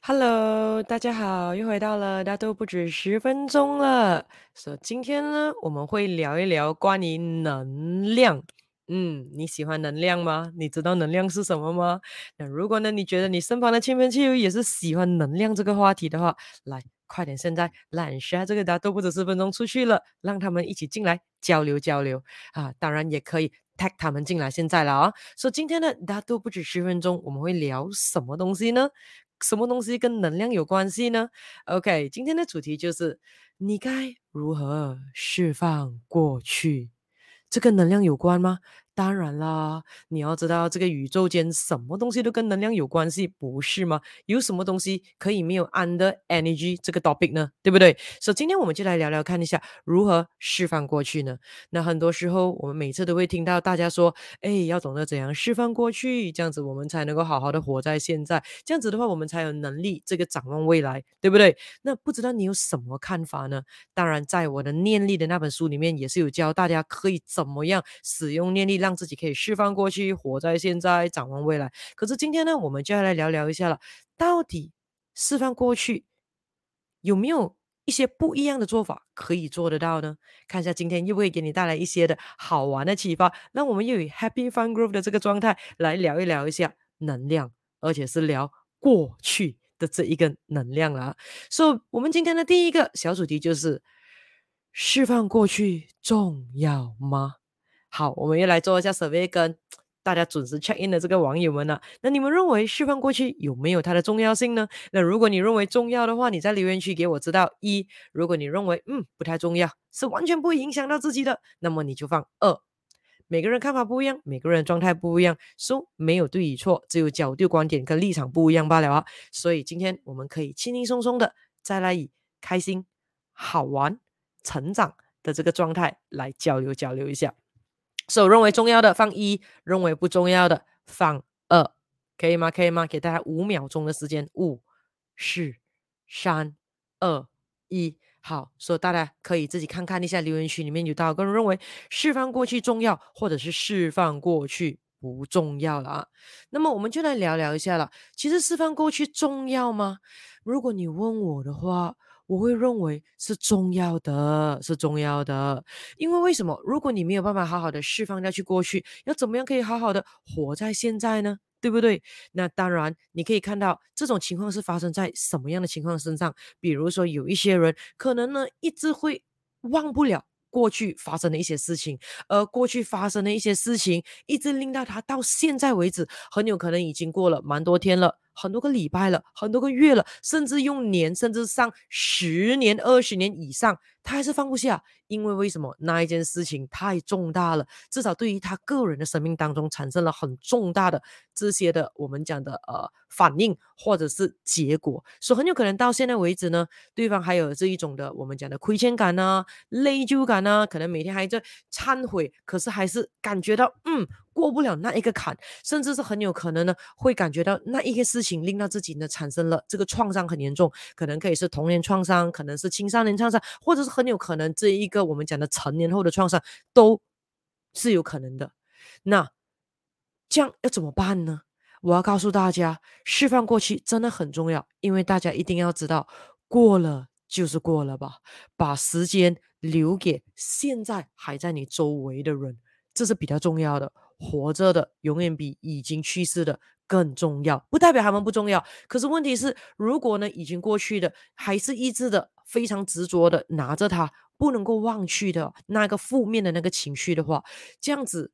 Hello，大家好，又回到了大都不止十分钟了。所、so, 今天呢，我们会聊一聊关于能量。嗯，你喜欢能量吗？你知道能量是什么吗？那如果呢，你觉得你身旁的亲朋戚友也是喜欢能量这个话题的话，来，快点现在拦下这个大都不止十分钟出去了，让他们一起进来交流交流啊！当然也可以 tag 他们进来现在了啊。所、以今天呢大都不止十分钟，我们会聊什么东西呢？什么东西跟能量有关系呢？OK，今天的主题就是你该如何释放过去，这跟能量有关吗？当然啦，你要知道这个宇宙间什么东西都跟能量有关系，不是吗？有什么东西可以没有 under energy 这个 topic 呢？对不对？所以今天我们就来聊聊看一下如何释放过去呢？那很多时候我们每次都会听到大家说，哎，要懂得怎样释放过去，这样子我们才能够好好的活在现在，这样子的话我们才有能力这个展望未来，对不对？那不知道你有什么看法呢？当然，在我的念力的那本书里面也是有教大家可以怎么样使用念力让让自己可以释放过去，活在现在，展望未来。可是今天呢，我们就要来聊聊一下了。到底释放过去有没有一些不一样的做法可以做得到呢？看一下今天又会给你带来一些的好玩的启发。那我们又以 Happy Fun Group 的这个状态来聊一聊一下能量，而且是聊过去的这一个能量啊。所以，我们今天的第一个小主题就是释放过去重要吗？好，我们又来做一下 survey，跟大家准时 check in 的这个网友们呢，那你们认为释放过去有没有它的重要性呢？那如果你认为重要的话，你在留言区给我知道一；如果你认为嗯不太重要，是完全不会影响到自己的，那么你就放二。每个人看法不一样，每个人状态不一样，说、so, 没有对与错，只有角度、观点跟立场不一样罢了啊。所以今天我们可以轻轻松松的再来以开心、好玩、成长的这个状态来交流交流一下。所、so, 认为重要的放一，认为不重要的放二，可以吗？可以吗？给大家五秒钟的时间，五、四、三、二、一，好，所、以大家可以自己看看一下留言区里面有多少个人认为释放过去重要，或者是释放过去不重要了啊。那么我们就来聊聊一下了。其实释放过去重要吗？如果你问我的话。我会认为是重要的，是重要的，因为为什么？如果你没有办法好好的释放掉去过去，要怎么样可以好好的活在现在呢？对不对？那当然，你可以看到这种情况是发生在什么样的情况身上？比如说，有一些人可能呢一直会忘不了过去发生的一些事情，而过去发生的一些事情一直令到他到现在为止，很有可能已经过了蛮多天了。很多个礼拜了，很多个月了，甚至用年，甚至上十年、二十年以上，他还是放不下。因为为什么？那一件事情太重大了，至少对于他个人的生命当中产生了很重大的这些的我们讲的呃反应或者是结果，所以很有可能到现在为止呢，对方还有这一种的我们讲的亏欠感呢、啊、内疚感呢、啊，可能每天还在忏悔，可是还是感觉到嗯。过不了那一个坎，甚至是很有可能呢，会感觉到那一个事情令到自己呢产生了这个创伤很严重，可能可以是童年创伤，可能是青少年创伤，或者是很有可能这一个我们讲的成年后的创伤都是有可能的。那这样要怎么办呢？我要告诉大家，释放过去真的很重要，因为大家一定要知道，过了就是过了吧，把时间留给现在还在你周围的人，这是比较重要的。活着的永远比已经去世的更重要，不代表他们不重要。可是问题是，如果呢已经过去的还是一直的非常执着的拿着它，不能够忘去的那个负面的那个情绪的话，这样子，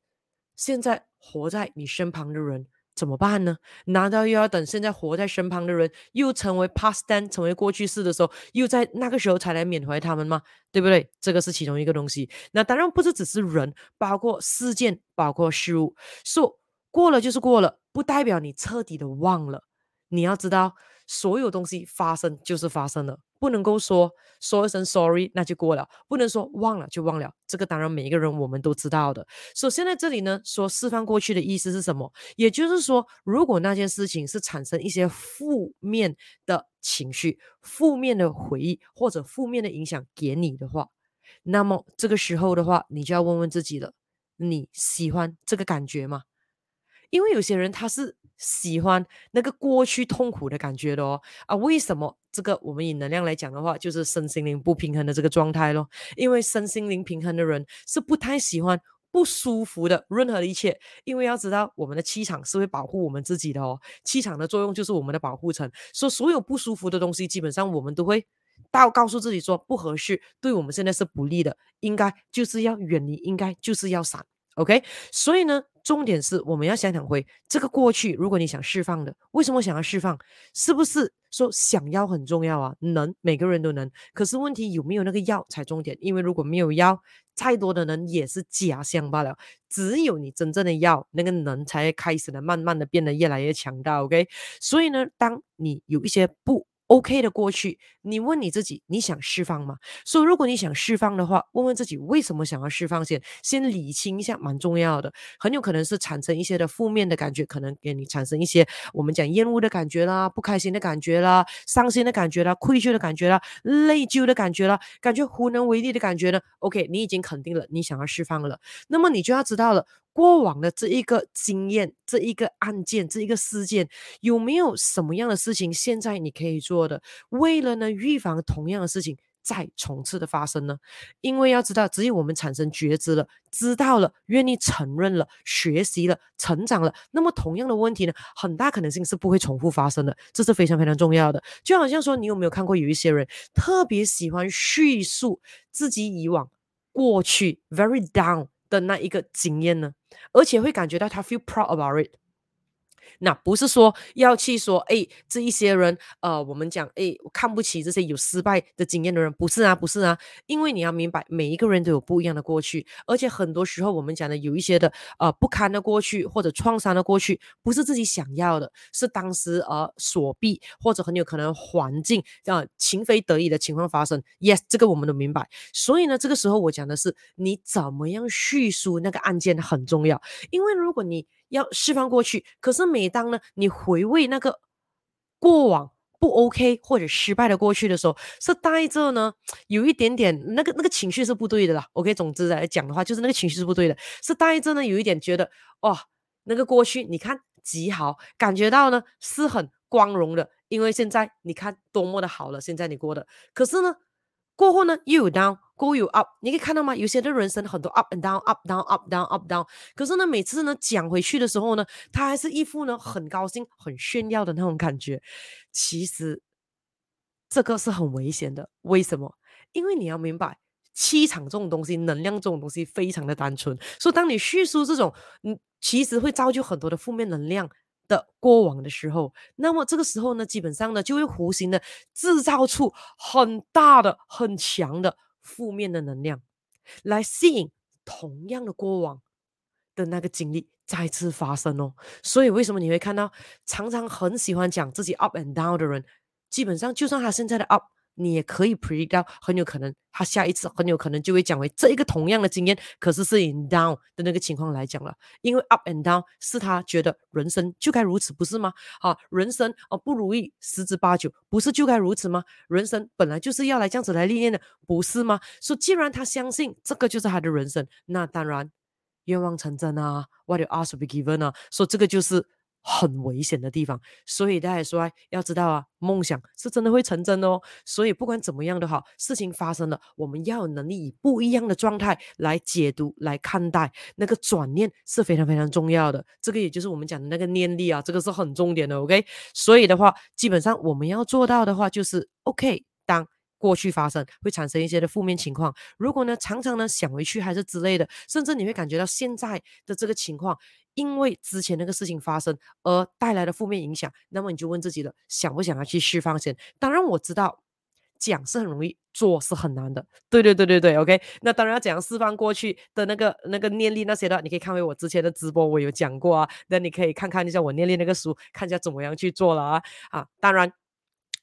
现在活在你身旁的人。怎么办呢？难道又要等现在活在身旁的人又成为 past tense，成为过去式的时候，又在那个时候才来缅怀他们吗？对不对？这个是其中一个东西。那当然不是只是人，包括事件，包括事物。说、so, 过了就是过了，不代表你彻底的忘了。你要知道，所有东西发生就是发生了。不能够说说一声 sorry 那就过了，不能说忘了就忘了，这个当然每一个人我们都知道的。首先在这里呢，说释放过去的意思是什么？也就是说，如果那件事情是产生一些负面的情绪、负面的回忆或者负面的影响给你的话，那么这个时候的话，你就要问问自己了：你喜欢这个感觉吗？因为有些人他是喜欢那个过去痛苦的感觉的哦。啊，为什么？这个我们以能量来讲的话，就是身心灵不平衡的这个状态咯。因为身心灵平衡的人是不太喜欢不舒服的任何一切，因为要知道我们的气场是会保护我们自己的哦。气场的作用就是我们的保护层，所以所有不舒服的东西，基本上我们都会到告诉自己说不合适，对我们现在是不利的，应该就是要远离，应该就是要闪。OK，所以呢，重点是我们要想想回这个过去。如果你想释放的，为什么想要释放？是不是说想要很重要啊？能，每个人都能。可是问题有没有那个要才重点？因为如果没有要，再多的能也是假象罢了。只有你真正的要，那个能才开始的慢慢的变得越来越强大。OK，所以呢，当你有一些不。OK 的过去，你问你自己，你想释放吗？所以如果你想释放的话，问问自己为什么想要释放先，先理清一下，蛮重要的。很有可能是产生一些的负面的感觉，可能给你产生一些我们讲厌恶的感觉啦，不开心的感觉啦，伤心的感觉啦，愧疚的感觉啦，内疚的感觉啦，感觉无能为力的感觉呢？OK，你已经肯定了，你想要释放了，那么你就要知道了。过往的这一个经验，这一个案件，这一个事件，有没有什么样的事情现在你可以做的？为了呢，预防同样的事情再重次的发生呢？因为要知道，只有我们产生觉知了，知道了，愿意承认了，学习了，成长了，那么同样的问题呢，很大可能性是不会重复发生的，这是非常非常重要的。就好像说，你有没有看过有一些人特别喜欢叙述自己以往过去 very down 的那一个经验呢？而且会感觉到他 feel proud about it。那不是说要去说，哎，这一些人，呃，我们讲，哎，我看不起这些有失败的经验的人，不是啊，不是啊，因为你要明白，每一个人都有不一样的过去，而且很多时候我们讲的有一些的，呃，不堪的过去或者创伤的过去，不是自己想要的，是当时呃所逼，或者很有可能环境啊、情非得已的情况发生。Yes，这个我们都明白。所以呢，这个时候我讲的是你怎么样叙述那个案件很重要，因为如果你要释放过去，可是每当呢，你回味那个过往不 OK 或者失败的过去的时候，是带着呢有一点点那个那个情绪是不对的啦。OK，总之来讲的话，就是那个情绪是不对的，是带着呢有一点觉得哦，那个过去你看极好，感觉到呢是很光荣的，因为现在你看多么的好了，现在你过的，可是呢过后呢又有 down。Go you up，你可以看到吗？有些的人生很多 up and down，up down up down up down。可是呢，每次呢讲回去的时候呢，他还是一副呢很高兴、很炫耀的那种感觉。其实这个是很危险的。为什么？因为你要明白，气场这种东西，能量这种东西非常的单纯。所以当你叙述这种，嗯，其实会造就很多的负面能量的过往的时候，那么这个时候呢，基本上呢就会无形的制造出很大的、很强的。负面的能量来吸引同样的过往的那个经历再次发生哦，所以为什么你会看到常常很喜欢讲自己 up and down 的人，基本上就算他现在的 up。你也可以 predict 到，很有可能他下一次很有可能就会讲为这一个同样的经验，可是是以 down 的那个情况来讲了，因为 up and down 是他觉得人生就该如此，不是吗？啊，人生哦不如意十之八九，不是就该如此吗？人生本来就是要来这样子来历练的，不是吗？所以既然他相信这个就是他的人生，那当然愿望成真啊，what you ask will be given 啊，所以这个就是。很危险的地方，所以大家说要知道啊，梦想是真的会成真哦。所以不管怎么样都好，事情发生了，我们要有能力以不一样的状态来解读、来看待，那个转念是非常非常重要的。这个也就是我们讲的那个念力啊，这个是很重点的。OK，所以的话，基本上我们要做到的话，就是 OK，当过去发生会产生一些的负面情况，如果呢常常呢想回去还是之类的，甚至你会感觉到现在的这个情况。因为之前那个事情发生而带来的负面影响，那么你就问自己了，想不想要去释放先？当然我知道讲是很容易，做是很难的。对对对对对，OK。那当然要怎样释放过去的那个那个念力那些的，你可以看回我之前的直播，我有讲过啊。那你可以看看一下我念力那个书，看一下怎么样去做了啊啊！当然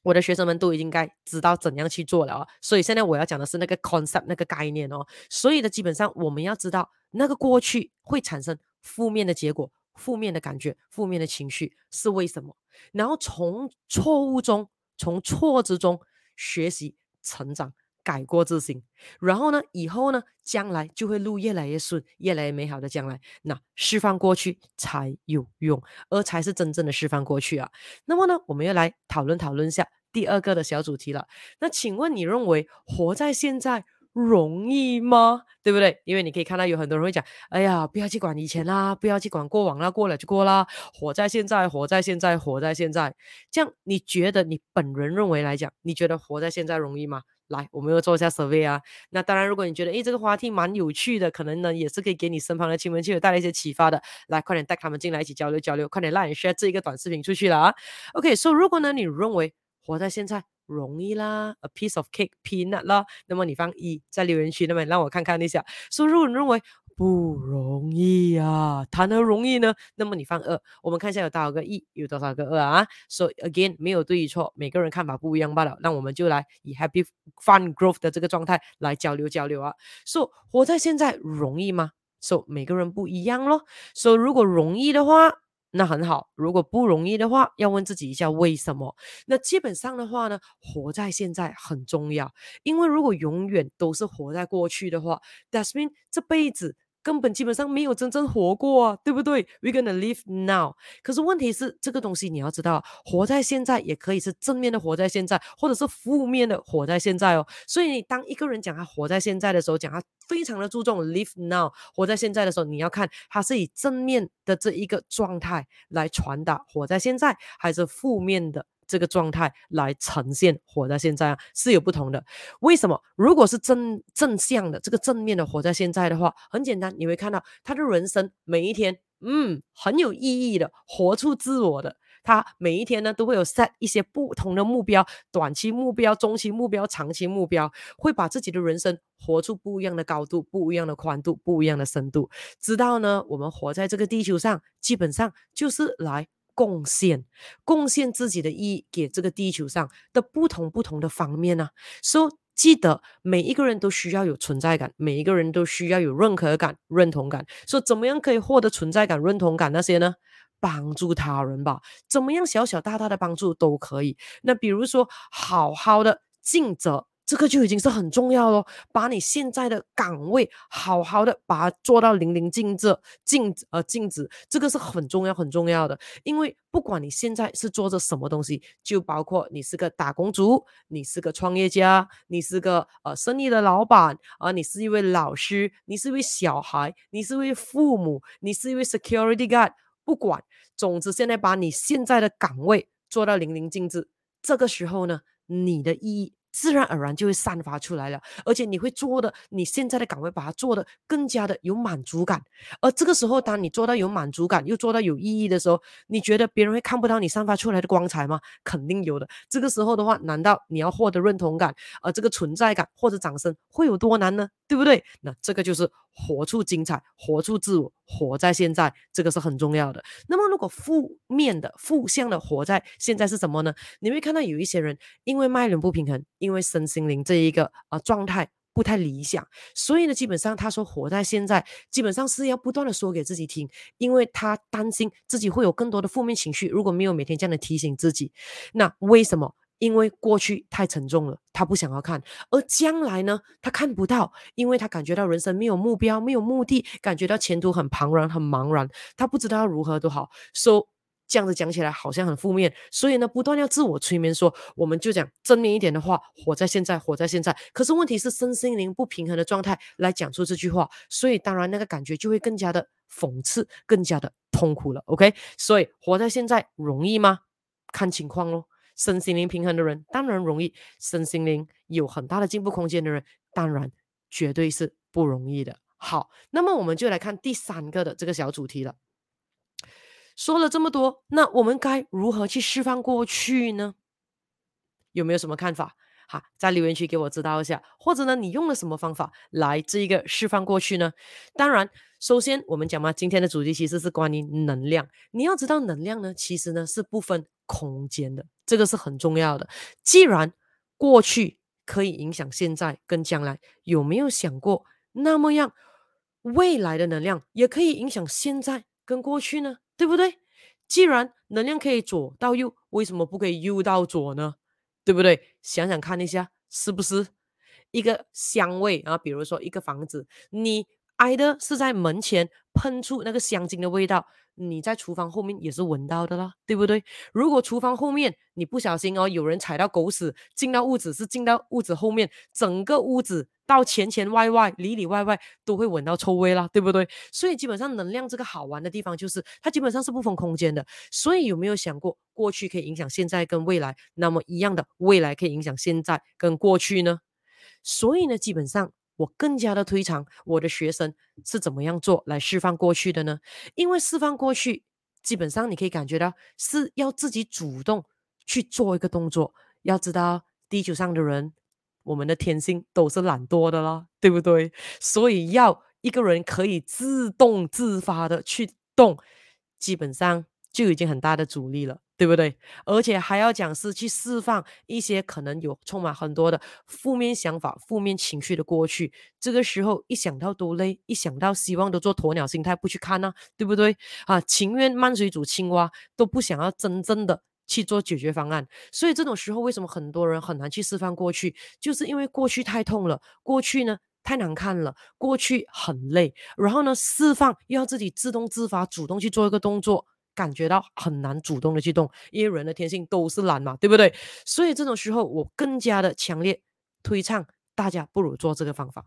我的学生们都已经该知道怎样去做了哦。所以现在我要讲的是那个 concept 那个概念哦。所以呢，基本上我们要知道那个过去会产生。负面的结果、负面的感觉、负面的情绪是为什么？然后从错误中、从挫折中学习成长，改过自新，然后呢，以后呢，将来就会路越来越顺，越来越美好的将来。那释放过去才有用，而才是真正的释放过去啊。那么呢，我们要来讨论讨论一下第二个的小主题了。那请问你认为活在现在容易吗？对不对？因为你可以看到有很多人会讲：“哎呀，不要去管以前啦，不要去管过往啦，过了就过啦，活在现在，活在现在，活在现在。”这样你觉得你本人认为来讲，你觉得活在现在容易吗？来，我们又做一下 survey 啊。那当然，如果你觉得诶这个话题蛮有趣的，可能呢也是可以给你身旁的亲朋戚友带来一些启发的。来，快点带他们进来一起交流交流，快点让你 share 这一个短视频出去了啊。OK，so 如果呢你认为活在现在容易啦，a piece of cake peanut 啦，那么你放一在留言区那边让我看看一下。所以如果你认为不容易啊，谈何容易呢？那么你放二，我们看一下有多少个一，有多少个二啊？So again，没有对与错，每个人看法不一样罢了。那我们就来以 happy fun growth 的这个状态来交流交流啊。So 活在现在容易吗？So 每个人不一样咯。So 如果容易的话，那很好；如果不容易的话，要问自己一下为什么。那基本上的话呢，活在现在很重要，因为如果永远都是活在过去的话，That means 这辈子。根本基本上没有真正活过啊，对不对？We're gonna live now。可是问题是，这个东西你要知道，活在现在也可以是正面的活在现在，或者是负面的活在现在哦。所以你当一个人讲他活在现在的时候，讲他非常的注重 live now，活在现在的时候，你要看他是以正面的这一个状态来传达活在现在，还是负面的。这个状态来呈现活在现在啊，是有不同的。为什么？如果是正正向的这个正面的活在现在的话，很简单，你会看到他的人生每一天，嗯，很有意义的，活出自我的。他每一天呢，都会有 set 一些不同的目标，短期目标、中期目标、长期目标，会把自己的人生活出不一样的高度、不一样的宽度、不一样的深度。直到呢，我们活在这个地球上，基本上就是来。贡献，贡献自己的意义给这个地球上的不同不同的方面呢、啊。所以记得每一个人都需要有存在感，每一个人都需要有认可感、认同感。说怎么样可以获得存在感、认同感那些呢？帮助他人吧，怎么样小小大大的帮助都可以。那比如说，好好的尽责。这个就已经是很重要了，把你现在的岗位好好的把它做到淋漓尽致、尽呃尽职，这个是很重要很重要的。因为不管你现在是做着什么东西，就包括你是个打工族，你是个创业家，你是个呃生意的老板啊、你是一位老师，你是一位小孩，你是一位父母，你是一位 security guard，不管，总之现在把你现在的岗位做到淋漓尽致，这个时候呢，你的意义。自然而然就会散发出来了，而且你会做的，你现在的岗位把它做的更加的有满足感。而这个时候，当你做到有满足感，又做到有意义的时候，你觉得别人会看不到你散发出来的光彩吗？肯定有的。这个时候的话，难道你要获得认同感，而这个存在感或者掌声会有多难呢？对不对？那这个就是活出精彩，活出自我，活在现在，这个是很重要的。那么，如果负面的、负向的活在现在是什么呢？你会看到有一些人因为脉轮不平衡。因为身心灵这一个呃状态不太理想，所以呢，基本上他说活在现在，基本上是要不断的说给自己听，因为他担心自己会有更多的负面情绪，如果没有每天这样的提醒自己，那为什么？因为过去太沉重了，他不想要看，而将来呢，他看不到，因为他感觉到人生没有目标，没有目的，感觉到前途很茫然，很茫然，他不知道要如何都好，说、so,。这样子讲起来好像很负面，所以呢，不断要自我催眠说，我们就讲正面一点的话，活在现在，活在现在。可是问题是身心灵不平衡的状态来讲出这句话，所以当然那个感觉就会更加的讽刺，更加的痛苦了。OK，所以活在现在容易吗？看情况咯。身心灵平衡的人当然容易，身心灵有很大的进步空间的人当然绝对是不容易的。好，那么我们就来看第三个的这个小主题了。说了这么多，那我们该如何去释放过去呢？有没有什么看法？好，在留言区给我知道一下，或者呢，你用了什么方法来这一个释放过去呢？当然，首先我们讲嘛，今天的主题其实是关于能量。你要知道，能量呢，其实呢是不分空间的，这个是很重要的。既然过去可以影响现在跟将来，有没有想过，那么样未来的能量也可以影响现在跟过去呢？对不对？既然能量可以左到右，为什么不可以右到左呢？对不对？想想看一下，是不是？一个香味啊，比如说一个房子，你挨的是在门前喷出那个香精的味道。你在厨房后面也是闻到的啦，对不对？如果厨房后面你不小心哦，有人踩到狗屎进到屋子，是进到屋子后面，整个屋子到前前外外、里里外外都会闻到臭味啦，对不对？所以基本上能量这个好玩的地方就是它基本上是不分空间的。所以有没有想过，过去可以影响现在跟未来，那么一样的未来可以影响现在跟过去呢？所以呢，基本上。我更加的推崇我的学生是怎么样做来释放过去的呢？因为释放过去，基本上你可以感觉到是要自己主动去做一个动作。要知道，地球上的人，我们的天性都是懒惰的啦，对不对？所以要一个人可以自动自发的去动，基本上就已经很大的阻力了。对不对？而且还要讲是去释放一些可能有充满很多的负面想法、负面情绪的过去。这个时候一想到都累，一想到希望都做鸵鸟心态不去看呢、对不对？啊，情愿慢水煮青蛙，都不想要真正的去做解决方案。所以这种时候，为什么很多人很难去释放过去？就是因为过去太痛了，过去呢太难看了，过去很累，然后呢释放又要自己自动自发、主动去做一个动作。感觉到很难主动的去动，因为人的天性都是懒嘛，对不对？所以这种时候，我更加的强烈推倡大家不如做这个方法，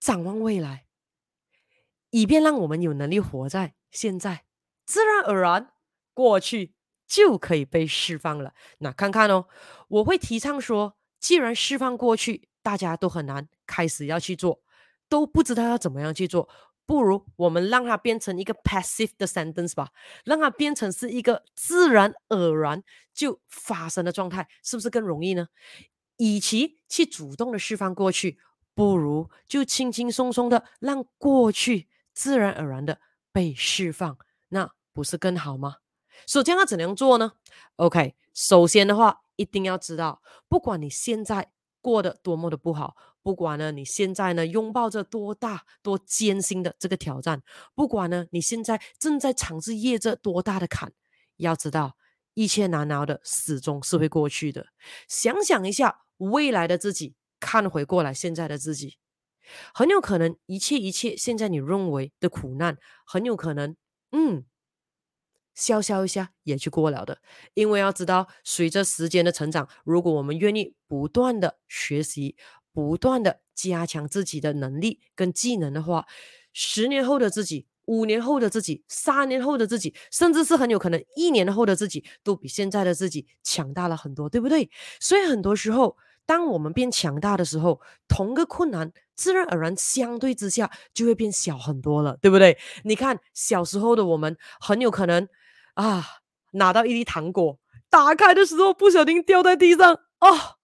展望未来，以便让我们有能力活在现在，自然而然过去就可以被释放了。那看看哦，我会提倡说，既然释放过去，大家都很难开始要去做，都不知道要怎么样去做。不如我们让它变成一个 passive 的 sentence 吧，让它变成是一个自然而然就发生的状态，是不是更容易呢？与其去主动的释放过去，不如就轻轻松松的让过去自然而然的被释放，那不是更好吗？首先要怎样做呢？OK，首先的话，一定要知道，不管你现在过得多么的不好。不管呢，你现在呢拥抱着多大多艰辛的这个挑战，不管呢你现在正在尝试越着多大的坎，要知道一切难熬的始终是会过去的。想想一下未来的自己，看回过来现在的自己，很有可能一切一切现在你认为的苦难，很有可能嗯笑笑一下也就过了的。因为要知道，随着时间的成长，如果我们愿意不断的学习。不断的加强自己的能力跟技能的话，十年后的自己、五年后的自己、三年后的自己，甚至是很有可能一年后的自己，都比现在的自己强大了很多，对不对？所以很多时候，当我们变强大的时候，同个困难自然而然相对之下就会变小很多了，对不对？你看小时候的我们，很有可能啊，拿到一粒糖果，打开的时候不小心掉在地上，哦。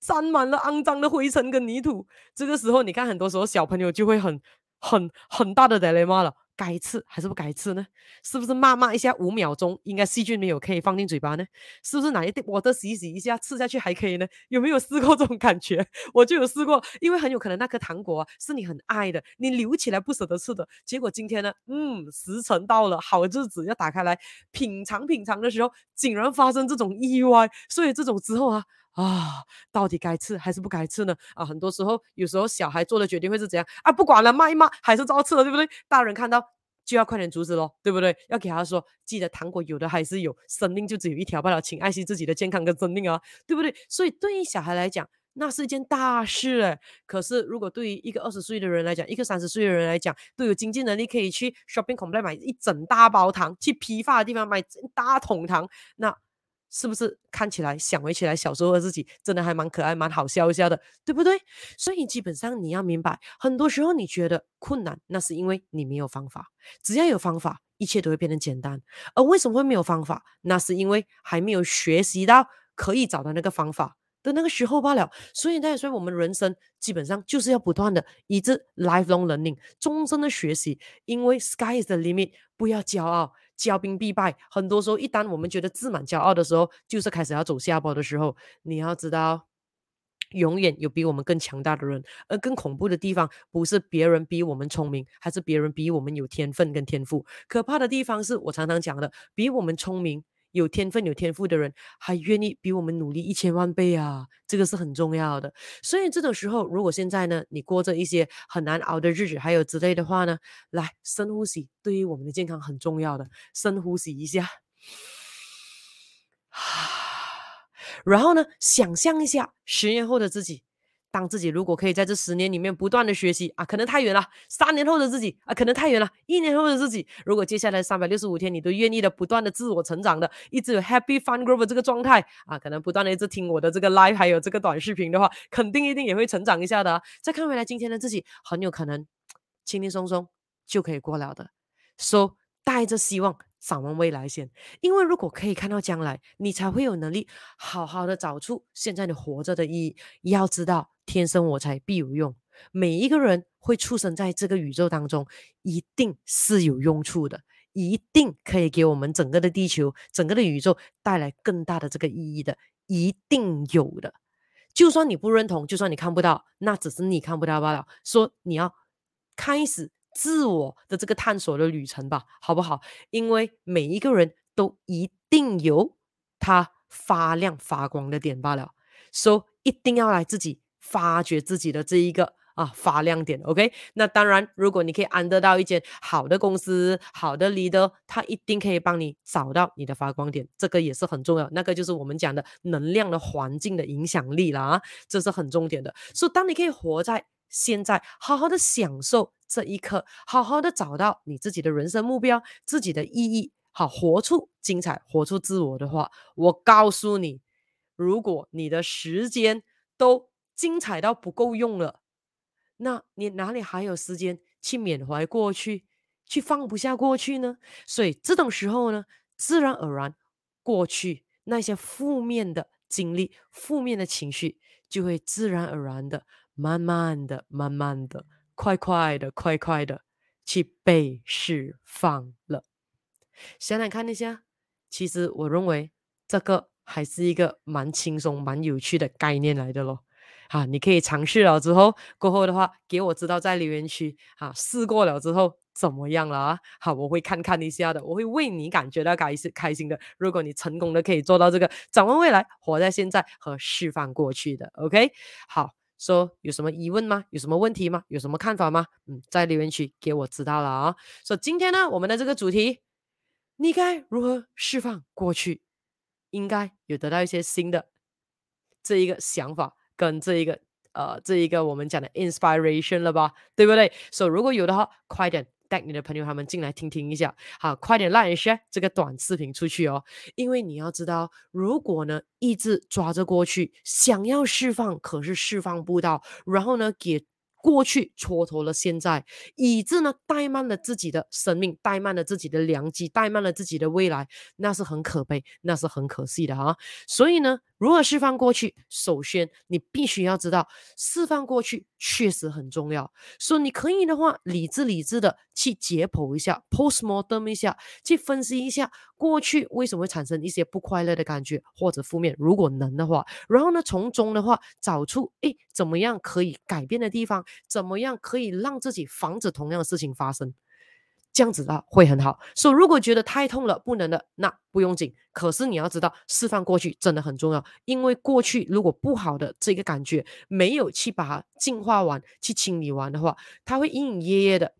沾满了肮脏的灰尘跟泥土，这个时候你看，很多时候小朋友就会很、很、很大的 dilemma 了。该吃还是不该吃呢？是不是骂骂一下五秒钟，应该细菌没有可以放进嘴巴呢？是不是哪一滴我的洗洗一下吃下去还可以呢？有没有试过这种感觉？我就有试过，因为很有可能那颗糖果是你很爱的，你留起来不舍得吃的。结果今天呢，嗯，时辰到了，好日子要打开来品尝品尝的时候，竟然发生这种意外。所以这种之后啊啊，到底该吃还是不该吃呢？啊，很多时候有时候小孩做的决定会是怎样啊？不管了，骂一骂还是照吃了，对不对？大人看到。就要快点阻止咯，对不对？要给他说，记得糖果有的还是有，生命就只有一条罢了，请爱惜自己的健康跟生命啊，对不对？所以对于小孩来讲，那是一件大事诶。可是如果对于一个二十岁的人来讲，一个三十岁的人来讲，都有经济能力可以去 shopping complex 买一整大包糖，去批发的地方买一大桶糖，那。是不是看起来想回起来小时候的自己，真的还蛮可爱、蛮好笑一下的，对不对？所以基本上你要明白，很多时候你觉得困难，那是因为你没有方法。只要有方法，一切都会变得简单。而为什么会没有方法？那是因为还没有学习到可以找到那个方法的那个时候罢了。所以，那所以我们人生基本上就是要不断的一直 lifelong learning，终身的学习。因为 sky is the limit，不要骄傲。骄兵必败，很多时候，一旦我们觉得自满、骄傲的时候，就是开始要走下坡的时候。你要知道，永远有比我们更强大的人。而更恐怖的地方，不是别人比我们聪明，还是别人比我们有天分跟天赋。可怕的地方是我常常讲的，比我们聪明有天分、有天赋的人，还愿意比我们努力一千万倍啊！这个是很重要的。所以这种时候，如果现在呢，你过着一些很难熬的日子，还有之类的话呢，来深呼吸，对于我们的健康很重要的，深呼吸一下，然后呢，想象一下十年后的自己。当自己如果可以在这十年里面不断的学习啊，可能太远了。三年后的自己啊，可能太远了。一年后的自己，如果接下来三百六十五天你都愿意的不断的自我成长的，一直有 happy fun growth 这个状态啊，可能不断的一直听我的这个 live 还有这个短视频的话，肯定一定也会成长一下的。再看回来今天的自己，很有可能轻轻松松就可以过了的。So 带着希望。展望未来先，因为如果可以看到将来，你才会有能力好好的找出现在你活着的意义。要知道，天生我材必有用。每一个人会出生在这个宇宙当中，一定是有用处的，一定可以给我们整个的地球、整个的宇宙带来更大的这个意义的，一定有的。就算你不认同，就算你看不到，那只是你看不到罢了。说你要开始。自我的这个探索的旅程吧，好不好？因为每一个人都一定有他发亮发光的点罢了，所以一定要来自己发掘自己的这一个啊发亮点。OK，那当然，如果你可以安得到一间好的公司、好的 leader，他一定可以帮你找到你的发光点，这个也是很重要。那个就是我们讲的能量的环境的影响力了啊，这是很重点的。所以当你可以活在现在，好好的享受。这一刻，好好的找到你自己的人生目标，自己的意义，好，活出精彩，活出自我的话，我告诉你，如果你的时间都精彩到不够用了，那你哪里还有时间去缅怀过去，去放不下过去呢？所以这种时候呢，自然而然，过去那些负面的经历、负面的情绪，就会自然而然的、慢慢的、慢慢的。快快的，快快的去被释放了。想想看一下，其实我认为这个还是一个蛮轻松、蛮有趣的概念来的咯。啊，你可以尝试了之后，过后的话给我知道在留言区。啊，试过了之后怎么样了啊？好，我会看看一下的，我会为你感觉到开心开心的。如果你成功的可以做到这个，展望未来，活在现在和释放过去的，OK，好。说、有什么疑问吗？有什么问题吗？有什么看法吗？嗯，在留言区给我知道了啊。说、so, 今天呢，我们的这个主题，你该如何释放过去？应该有得到一些新的这一个想法跟这一个呃这一个我们讲的 inspiration 了吧？对不对？所、以如果有的话，快点。带你的朋友他们进来听听一下，好，快点来 share 这个短视频出去哦，因为你要知道，如果呢一直抓着过去，想要释放，可是释放不到，然后呢给。过去蹉跎了现在，以致呢怠慢了自己的生命，怠慢了自己的良机，怠慢了自己的未来，那是很可悲，那是很可惜的哈。所以呢，如何释放过去？首先你必须要知道，释放过去确实很重要。所以你可以的话，理智理智的去解剖一下，postmortem 一下，去分析一下过去为什么会产生一些不快乐的感觉或者负面，如果能的话，然后呢从中的话找出诶怎么样可以改变的地方。怎么样可以让自己防止同样的事情发生？这样子的会很好。所以如果觉得太痛了，不能的，那不用紧。可是你要知道，释放过去真的很重要，因为过去如果不好的这个感觉没有去把它净化完、去清理完的话，它会隐隐约约的，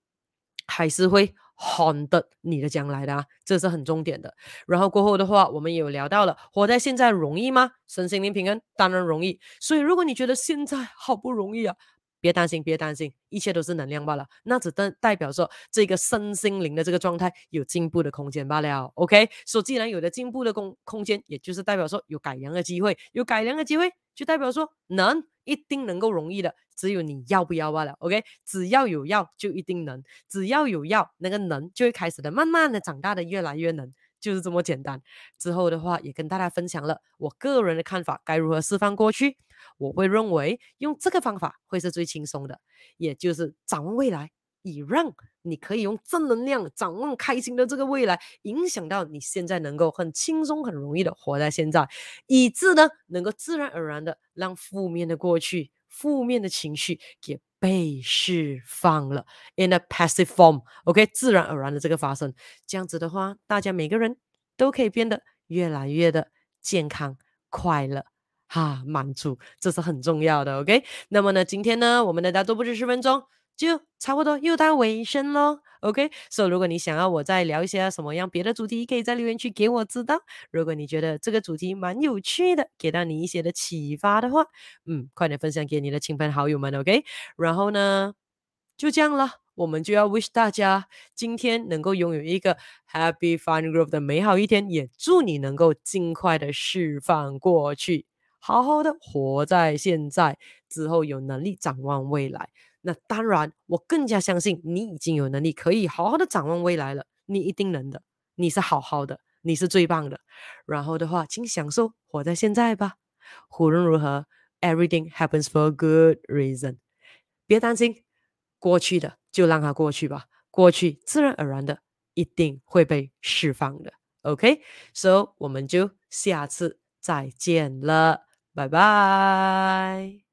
还是会 haunt 你的将来的啊，这是很重点的。然后过后的话，我们也有聊到了，活在现在容易吗？身心灵平安当然容易。所以如果你觉得现在好不容易啊。别担心，别担心，一切都是能量罢了。那只代代表说，这个身心灵的这个状态有进步的空间罢了。OK，所既然有了进步的空空间，也就是代表说有改良的机会，有改良的机会，就代表说能一定能够容易的，只有你要不要罢了。OK，只要有要就一定能，只要有要，那个能就会开始的慢慢的长大的越来越能。就是这么简单。之后的话，也跟大家分享了我个人的看法，该如何释放过去。我会认为用这个方法会是最轻松的，也就是展望未来，以让你可以用正能量展望开心的这个未来，影响到你现在能够很轻松、很容易的活在现在，以致呢能够自然而然的让负面的过去、负面的情绪给被释放了，in a passive form，OK，、自然而然的这个发生，这样子的话，大家每个人都可以变得越来越的健康、快乐。哈，满足，这是很重要的，OK。那么呢，今天呢，我们的大都不止十分钟，就差不多又到尾声喽，OK。所以，如果你想要我再聊一些什么样别的主题，可以在留言区给我知道。如果你觉得这个主题蛮有趣的，给到你一些的启发的话，嗯，快点分享给你的亲朋好友们，OK。然后呢，就这样了。我们就要 wish 大家今天能够拥有一个 Happy fun group 的美好一天，也祝你能够尽快的释放过去。好好的活在现在，之后有能力展望未来。那当然，我更加相信你已经有能力可以好好的展望未来了。你一定能的，你是好好的，你是最棒的。然后的话，请享受活在现在吧。无论如何，everything happens for a good reason。别担心过去的，就让它过去吧。过去自然而然的一定会被释放的。OK，so 我们就下次再见了。拜拜。